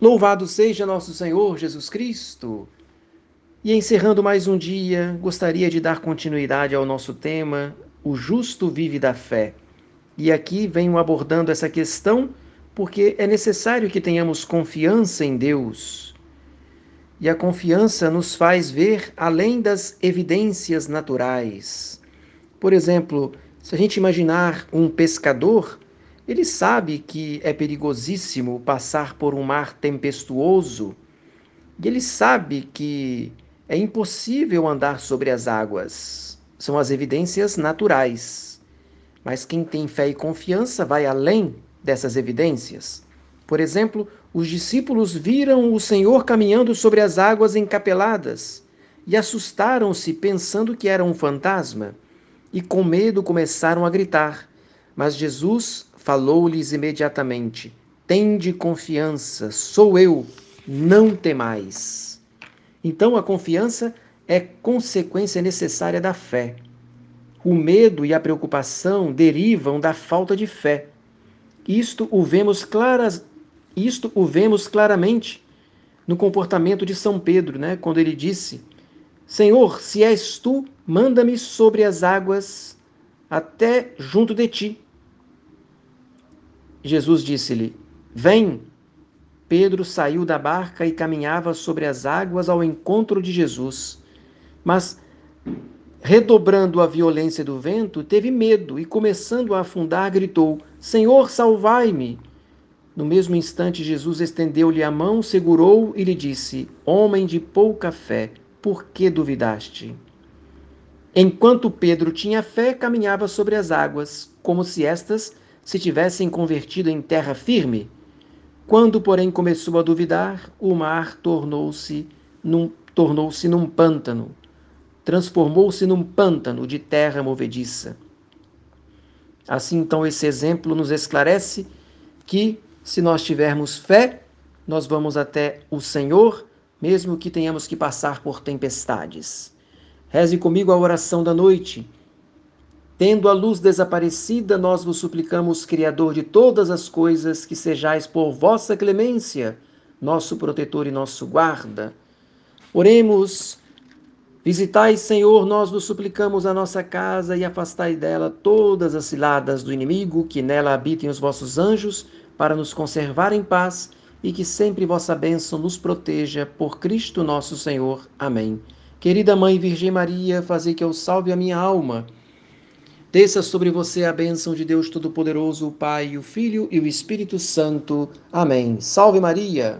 Louvado seja nosso Senhor Jesus Cristo! E encerrando mais um dia, gostaria de dar continuidade ao nosso tema, O Justo Vive da Fé. E aqui venho abordando essa questão porque é necessário que tenhamos confiança em Deus. E a confiança nos faz ver além das evidências naturais. Por exemplo, se a gente imaginar um pescador, ele sabe que é perigosíssimo passar por um mar tempestuoso e ele sabe que é impossível andar sobre as águas. São as evidências naturais. Mas quem tem fé e confiança vai além dessas evidências. Por exemplo, os discípulos viram o Senhor caminhando sobre as águas encapeladas e assustaram-se pensando que era um fantasma e com medo começaram a gritar. Mas Jesus falou-lhes imediatamente: Tende confiança, sou eu, não temais. Então a confiança é consequência necessária da fé. O medo e a preocupação derivam da falta de fé. Isto o vemos claras, isto o vemos claramente no comportamento de São Pedro, né, quando ele disse: Senhor, se és tu, manda-me sobre as águas até junto de ti. Jesus disse-lhe: Vem. Pedro saiu da barca e caminhava sobre as águas ao encontro de Jesus. Mas, redobrando a violência do vento, teve medo e, começando a afundar, gritou: Senhor, salvai-me! No mesmo instante, Jesus estendeu-lhe a mão, segurou e lhe disse: Homem de pouca fé, por que duvidaste? Enquanto Pedro tinha fé, caminhava sobre as águas, como se estas se tivessem convertido em terra firme. Quando, porém, começou a duvidar, o mar tornou-se num, tornou-se num pântano, transformou-se num pântano de terra movediça. Assim, então, esse exemplo nos esclarece que, se nós tivermos fé, nós vamos até o Senhor, mesmo que tenhamos que passar por tempestades. Reze comigo a oração da noite. Tendo a luz desaparecida, nós vos suplicamos, Criador de todas as coisas, que sejais por vossa clemência, nosso protetor e nosso guarda. Oremos. Visitai, Senhor, nós vos suplicamos a nossa casa e afastai dela todas as ciladas do inimigo, que nela habitem os vossos anjos, para nos conservar em paz e que sempre vossa bênção nos proteja. Por Cristo nosso Senhor. Amém. Querida Mãe Virgem Maria, fazei que eu salve a minha alma Desça sobre você a bênção de Deus Todo-Poderoso, o Pai, o Filho e o Espírito Santo. Amém. Salve Maria!